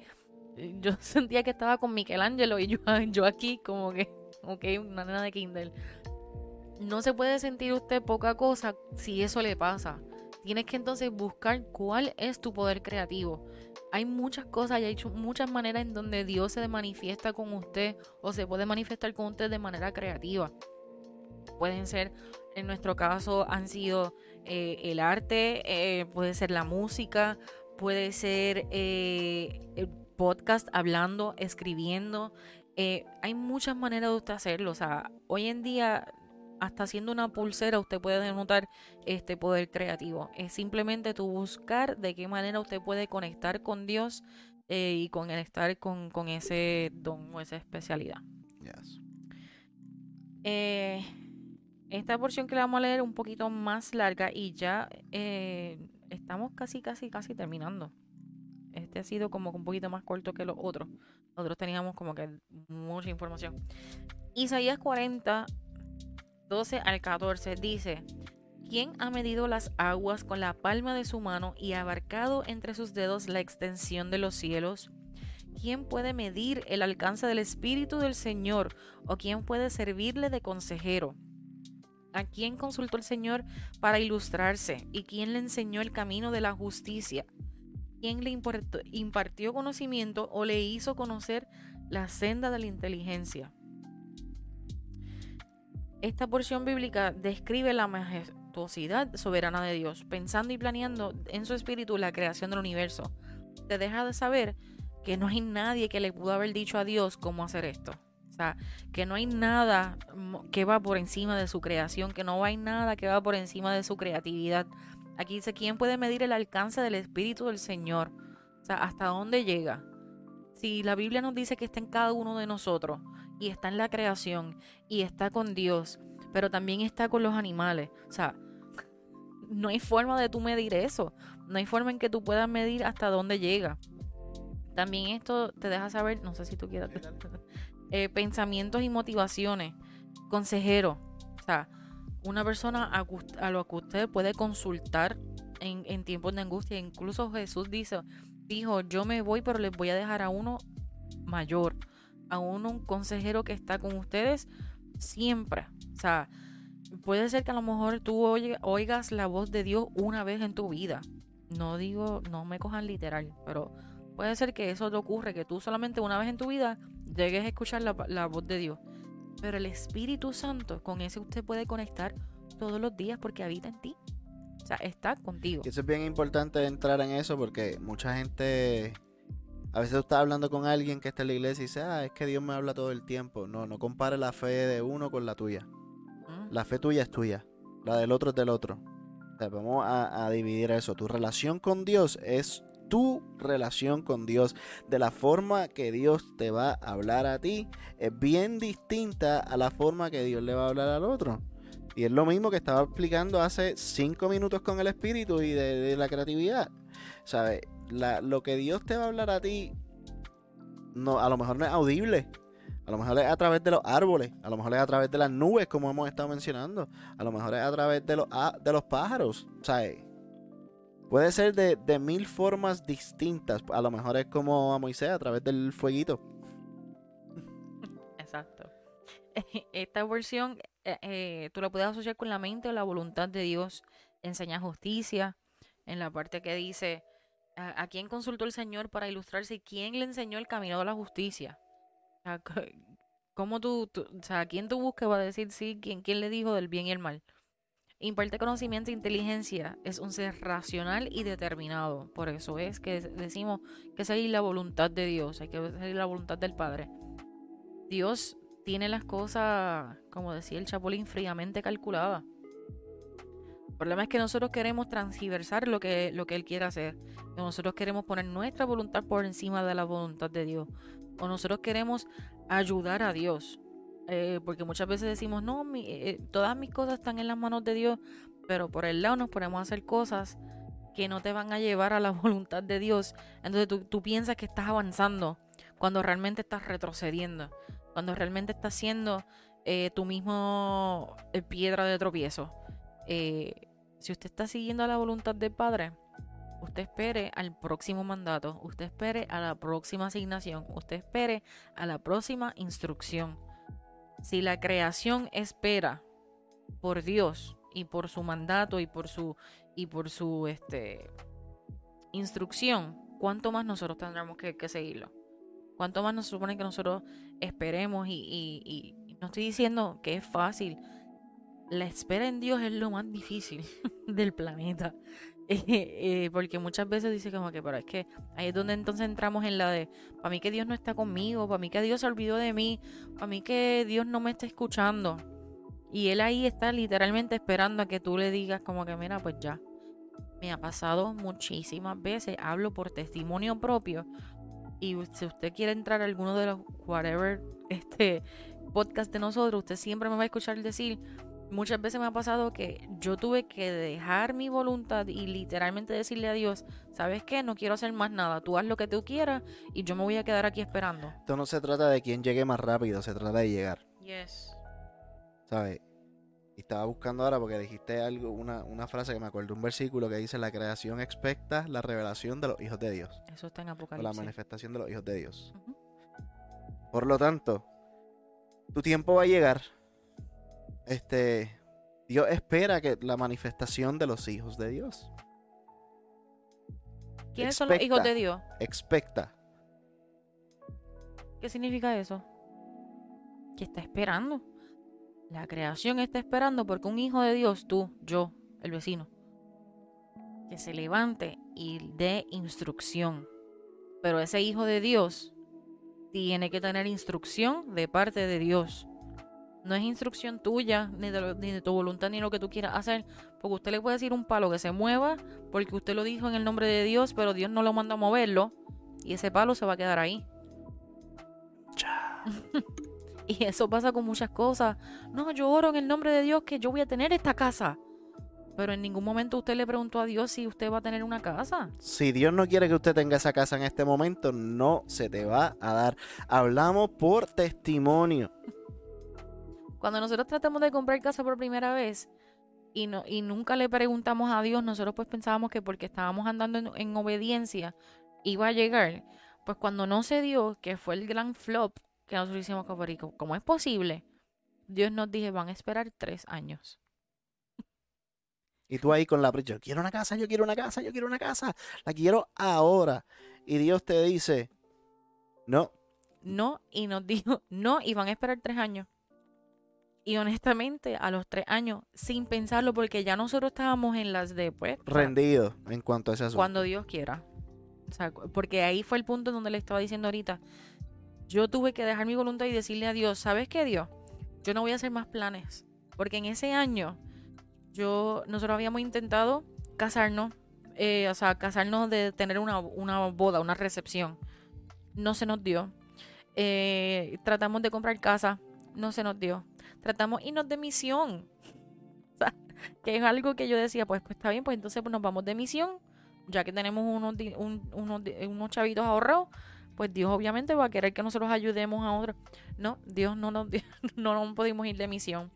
yo <laughs> sentía que estaba con Michelangelo y yo, <laughs> yo aquí como que, ok, una nena de Kindle. No se puede sentir usted poca cosa si eso le pasa. Tienes que entonces buscar cuál es tu poder creativo. Hay muchas cosas y hay muchas maneras en donde Dios se manifiesta con usted o se puede manifestar con usted de manera creativa. Pueden ser, en nuestro caso, han sido eh, el arte, eh, puede ser la música, puede ser eh, podcast, hablando, escribiendo. Hay muchas maneras de usted hacerlo. O sea, hoy en día, hasta haciendo una pulsera, usted puede denotar este poder creativo. Es simplemente tu buscar de qué manera usted puede conectar con Dios eh, y conectar con, con ese don o esa especialidad. Eh, esta porción que le vamos a leer un poquito más larga y ya estamos casi, casi, casi terminando. Este ha sido como un poquito más corto que los otros. Nosotros teníamos como que mucha información. Isaías 40, 12 al 14 dice, ¿quién ha medido las aguas con la palma de su mano y abarcado entre sus dedos la extensión de los cielos? ¿Quién puede medir el alcance del Espíritu del Señor o quién puede servirle de consejero? ¿A quién consultó el Señor para ilustrarse? ¿Y quién le enseñó el camino de la justicia? ¿Quién le impartió conocimiento o le hizo conocer la senda de la inteligencia. Esta porción bíblica describe la majestuosidad soberana de Dios, pensando y planeando en su espíritu la creación del universo. Te deja de saber que no hay nadie que le pudo haber dicho a Dios cómo hacer esto. O sea, que no hay nada que va por encima de su creación, que no hay nada que va por encima de su creatividad. Aquí dice, ¿quién puede medir el alcance del Espíritu del Señor? O sea, ¿hasta dónde llega? Si la Biblia nos dice que está en cada uno de nosotros y está en la creación y está con Dios, pero también está con los animales. O sea, <laughs> no hay forma de tú medir eso. No hay forma en que tú puedas medir hasta dónde llega. También esto te deja saber, no sé si tú quieras, <laughs> eh, pensamientos y motivaciones. Consejero. O sea, una persona a, lo que usted puede consultar en, tiempos de angustia. Incluso Jesús dice, dijo, yo me voy, pero les voy a dejar a uno mayor, a uno un consejero que está con ustedes siempre. O sea, puede ser que a lo mejor tú oigas la voz de Dios una vez en tu vida. No digo, no me cojan literal, pero Puede ser que eso te ocurre, que tú solamente una vez en tu vida llegues a escuchar la, la voz de Dios. Pero el Espíritu Santo, con ese usted puede conectar todos los días porque habita en ti. O sea, está contigo. Y eso es bien importante entrar en eso porque mucha gente, a veces tú estás hablando con alguien que está en la iglesia y dice, ah, es que Dios me habla todo el tiempo. No, no compare la fe de uno con la tuya. Mm, La fe tuya es tuya, la del otro es del otro. O sea, vamos a, a dividir eso. Tu relación con Dios es tu relación con Dios. De la forma que Dios te va a hablar a ti es bien distinta a la forma que Dios le va a hablar al otro. Y es lo mismo que estaba explicando hace cinco minutos con el espíritu y de, la creatividad. ¿Sabes? Lo que Dios te va a hablar a ti, no, a lo mejor no es audible. A lo mejor es a través de los árboles, a lo mejor es a través de las nubes, como hemos estado mencionando. A lo mejor es a través de los, a- de los pájaros. ¿sabes? Puede ser de, de mil formas distintas. A lo mejor es como a Moisés, a través del fueguito. <laughs> Exacto. <laughs> Esta versión eh, eh, tú la puedes asociar con la mente o la voluntad de Dios. Enseña justicia. En la parte que dice, ¿a, quién consultó el Señor para ilustrarse? ¿Quién le enseñó el camino de la justicia? <laughs> ¿Cómo tú- o sea, ¿a quién tú buscas va a decir sí? ¿Quién, quién le dijo del bien y el mal? Imparte conocimiento e inteligencia. Es un ser racional y determinado. Por eso es que decimos que es la voluntad de Dios. Hay que seguir la voluntad del Padre. Dios tiene las cosas, como decía el Chapulín, fríamente calculadas. El problema es que nosotros queremos transgiversar lo que, lo que Él quiere hacer. Nosotros queremos poner nuestra voluntad por encima de la voluntad de Dios. O nosotros queremos ayudar a Dios. Eh, porque muchas veces decimos, no, mi- eh, todas mis cosas están en las manos de Dios. Pero por el lado nos ponemos a hacer cosas que no te van a llevar a la <laughs> voluntad de Dios. Entonces tú, tú piensas que estás avanzando cuando realmente estás retrocediendo. Cuando realmente estás siendo eh, tu mismo eh, piedra de tropiezo. Eh, si usted está siguiendo la voluntad del Padre, usted espere al próximo mandato, usted espere a la próxima asignación, usted espere a la próxima instrucción. Si la creación espera por Dios y por su mandato y por su y por su este instrucción, ¿cuánto más nosotros tendremos que, seguirlo? ¿Cuánto más nos supone que nosotros esperemos? Y- y no estoy diciendo que es fácil. La espera en Dios es lo más difícil <laughs> del planeta. <laughs> Porque muchas veces dice como que, pero es que ahí es donde entonces entramos en la de, para mí que Dios no está conmigo, para mí que Dios se olvidó de mí, para mí que Dios no me está escuchando. Y Él ahí está literalmente esperando a que tú le digas como que, mira, pues ya. Me ha pasado muchísimas veces, hablo por testimonio propio. Y si usted quiere entrar a alguno de los whatever <laughs> este podcast de nosotros, usted siempre me va a escuchar decir, muchas veces me ha pasado que yo tuve que dejar mi voluntad y literalmente decirle a Dios, ¿sabes qué? No quiero hacer más nada, tú haz lo que tú quieras y yo me voy a quedar aquí esperando. Esto no se trata de quién llegue más rápido, se trata de llegar. Yes. ¿Sabes? Y estaba buscando ahora porque dijiste algo, una, una frase que me acuerdo, un versículo que dice, la creación expecta la revelación de los hijos de Dios. Eso está en O la Apocalipsis. manifestación de los hijos de Dios. Por lo tanto, tu tiempo va a llegar. Este, Dios espera que la manifestación de los hijos de Dios. ¿Quiénes son los hijos de Dios? Expecta. ¿Qué significa eso? Que está esperando. La creación está esperando porque un hijo de Dios, tú, yo, el vecino, que se levante y dé instrucción. Pero ese hijo de Dios tiene que tener instrucción de parte de Dios. No es instrucción tuya, ni de, lo- ni de tu voluntad, ni lo que tú quieras hacer. Porque usted le puede decir un palo que se mueva, porque usted lo dijo en el nombre de Dios, pero Dios no lo manda a moverlo. Y ese palo se va a quedar ahí. <laughs> Y eso pasa con muchas cosas. No, yo oro en el nombre de Dios que yo voy a tener esta casa. Pero en ningún momento usted le preguntó a Dios si usted va a tener una casa. Si Dios no quiere que usted tenga esa casa en este momento, no se te va a dar. Hablamos por testimonio. Cuando nosotros tratamos de comprar casa por primera vez y, no, y nunca le preguntamos a Dios, nosotros pues pensábamos que porque estábamos andando en, en obediencia iba a llegar. Pues cuando no se dio, que fue el gran flop, que nosotros hicimos como, "Pero, ¿cómo es posible? Dios nos dije, van a esperar tres años. Y tú ahí con la yo quiero una casa, yo quiero una casa, yo quiero una casa, la quiero ahora. Y Dios te dice, no, No, y nos <laughs> dijo no, y van a esperar tres años. Y honestamente, a los tres años, sin pensarlo, porque ya nosotros estábamos en las de, pues, rendido en cuanto a ese asunto. cuando Dios quiera. O sea, porque ahí fue el punto donde le estaba diciendo ahorita. Yo tuve que dejar mi voluntad y decirle a Dios, ¿sabes qué, Dios? Yo no voy a hacer más planes. Porque en ese año, yo, nosotros habíamos intentado casarnos, eh, o sea, casarnos de tener una, una boda, una recepción. No se nos dio. Eh, tratamos de comprar casa, no se nos dio. Tratamos irnos de misión. <laughs> Que es algo que yo decía, pues, pues está bien, pues entonces pues, nos vamos de misión ya que tenemos unos, unos, unos chavitos ahorrados, pues Dios obviamente va a querer que nosotros ayudemos a otros. No, Dios no nos <laughs> no nos pudimos ir de misión.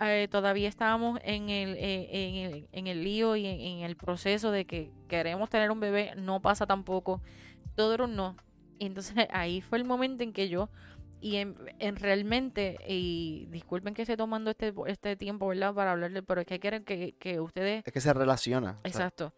Eh, todavía estábamos en el, eh, en el, en el lío y en, en el proceso de que queremos tener un bebé, no pasa tampoco. Todo era un no. Entonces <laughs> ahí fue el momento en que yo, y en, en realmente, y disculpen que esté tomando este, este tiempo, ¿verdad? Para hablarle, pero es que quieren que, que ustedes Es que se relaciona. Exacto.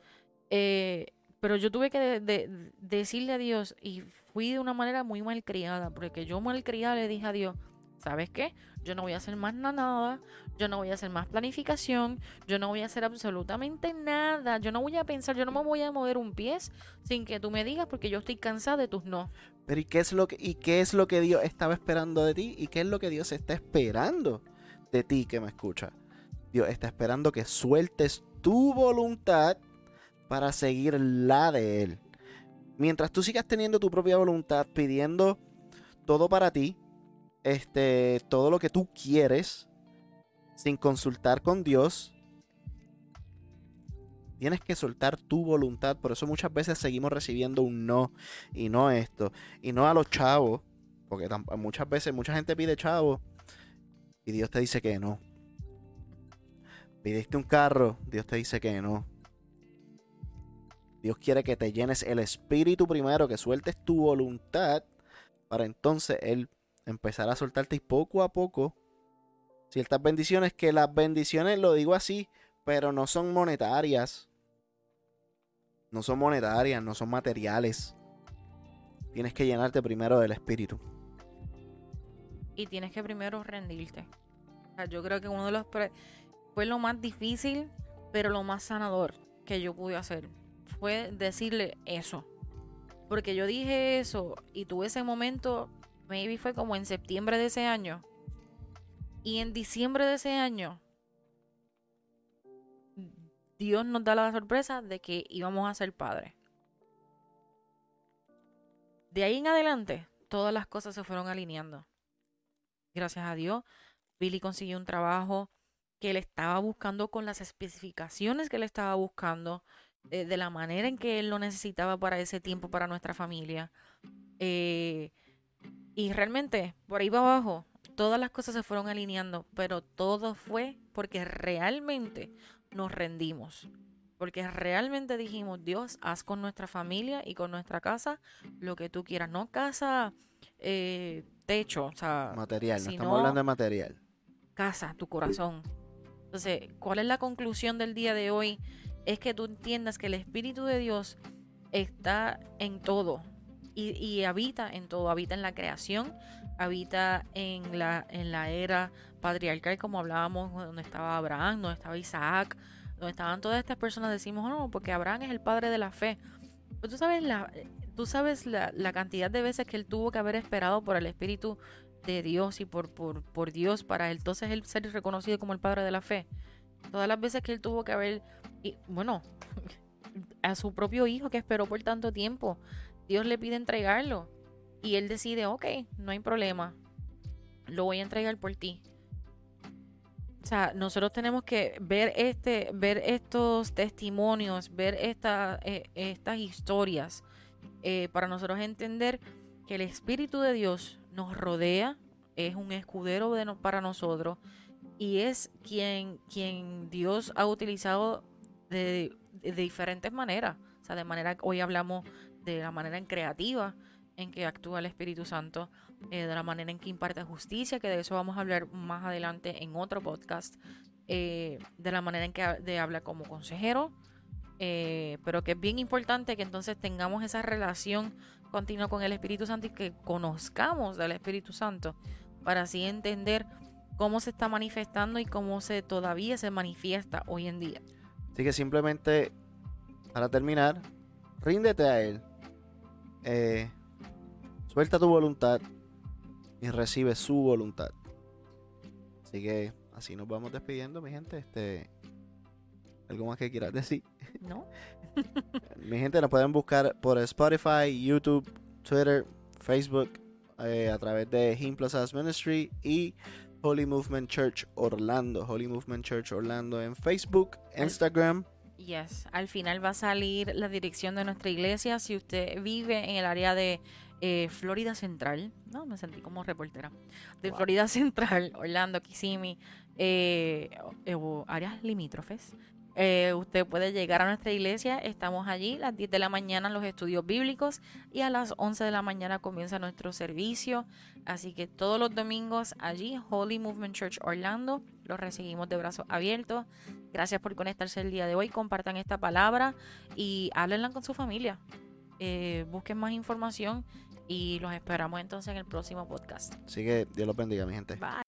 Eh, pero yo tuve que de- de- decirle a Dios y fui de una manera muy malcriada, porque yo malcriada le dije a Dios, ¿sabes qué? Yo no voy a hacer más na- nada, yo no voy a hacer más planificación, yo no voy a hacer absolutamente nada, yo no voy a pensar, yo no me voy a mover un pie sin que tú me digas porque yo estoy cansada de tus no. Pero ¿y qué es lo que y qué es lo que Dios estaba esperando de ti y qué es lo que Dios está esperando de ti que me escucha? Dios está esperando que sueltes tu voluntad para seguir la de él. Mientras tú sigas teniendo tu propia voluntad pidiendo todo para ti, este todo lo que tú quieres sin consultar con Dios, tienes que soltar tu voluntad, por eso muchas veces seguimos recibiendo un no y no esto, y no a los chavos, porque muchas veces mucha gente pide chavos y Dios te dice que no. Pidiste un carro, Dios te dice que no. Dios quiere que te llenes el espíritu primero, que sueltes tu voluntad, para entonces Él empezar a soltarte y poco a poco ciertas bendiciones, que las bendiciones, lo digo así, pero no son monetarias. No son monetarias, no son materiales. Tienes que llenarte primero del espíritu. y tienes que primero rendirte. Yo creo que uno de los fue lo más difícil, pero lo más sanador que yo pude hacer fue decirle eso. Porque yo dije eso y tuve ese momento, maybe fue como en septiembre de ese año. Y en diciembre de ese año, Dios nos da la sorpresa de que íbamos a ser padres. De ahí en adelante, todas las cosas se fueron alineando gracias a Dios, Billy consiguió un trabajo que él estaba buscando con las especificaciones que él estaba buscando, eh, de la manera en que él lo necesitaba para ese tiempo, para nuestra familia. Eh, y realmente, por ahí para abajo, todas las cosas se fueron alineando, pero todo fue porque realmente nos rendimos. Porque realmente dijimos, Dios, haz con nuestra familia y con nuestra casa lo que tú quieras. No casa, eh, techo, o sea, Material, no estamos hablando de material. casa, tu corazón. Entonces, ¿cuál es la conclusión del día de hoy? Es que tú entiendas que el Espíritu de Dios está en todo y, y habita en todo, habita en la creación, habita en la, en la era patriarcal, como hablábamos, donde estaba Abraham, donde estaba Isaac, donde estaban todas estas personas, decimos, "Oh, no, porque Abraham es el padre de la fe. Pero tú sabes la, tú sabes la, la cantidad de veces que él tuvo que haber esperado por el Espíritu de Dios y por, por, por Dios para él, entonces él ser reconocido como el padre de la fe. Todas las veces que él tuvo que haber, y bueno, <laughs> a su propio hijo que esperó por tanto tiempo, Dios le pide entregarlo y él decide, ok, no hay problema, lo voy a entregar por ti. O sea, nosotros tenemos que ver este, ver estos testimonios, ver eh, estas historias, eh, para nosotros entender que el Espíritu de Dios nos rodea, es un escudero para nosotros y es quien, quien Dios ha utilizado de, de diferentes maneras. O sea, de manera hoy hablamos de la manera en creativa en que actúa el Espíritu Santo, eh, de la manera en que imparte justicia, que de eso vamos a hablar más adelante en otro podcast. eh, de la manera en que de habla como consejero, eh, pero que es bien importante que entonces tengamos esa relación continua con el Espíritu Santo y que conozcamos del Espíritu Santo para así entender cómo se está manifestando y cómo se todavía se manifiesta hoy en día. Así que simplemente, para terminar, ríndete a Él. Eh, suelta tu voluntad y recibe su voluntad. Así que así nos vamos despidiendo, mi gente. Este, ¿Algo más que quieras decir? ¿No? <laughs> Mi gente nos pueden buscar por Spotify, YouTube, Twitter, Facebook, eh, a través de Him Plus Us Ministry y Holy Movement Church Orlando. Holy Movement Church Orlando en Facebook, Instagram. Yes, al final va a salir la dirección de nuestra iglesia. Si usted vive en el área de eh, Florida Central, no, me sentí como reportera, de Wow. Florida <laughs> Central, Orlando, Kissimmee, eh, eh, o áreas limítrofes, eh, usted puede llegar a nuestra iglesia. Estamos allí a las 10 de la mañana en los estudios bíblicos y a las 11 de la mañana comienza nuestro servicio. Así que todos los domingos allí, Holy Movement Church Orlando, los recibimos de brazos abiertos. Gracias por conectarse el día de hoy. Compartan esta palabra y háblenla con su familia. Eh, busquen más información y los esperamos entonces en el próximo podcast. Así que Dios los bendiga, mi gente. Bye.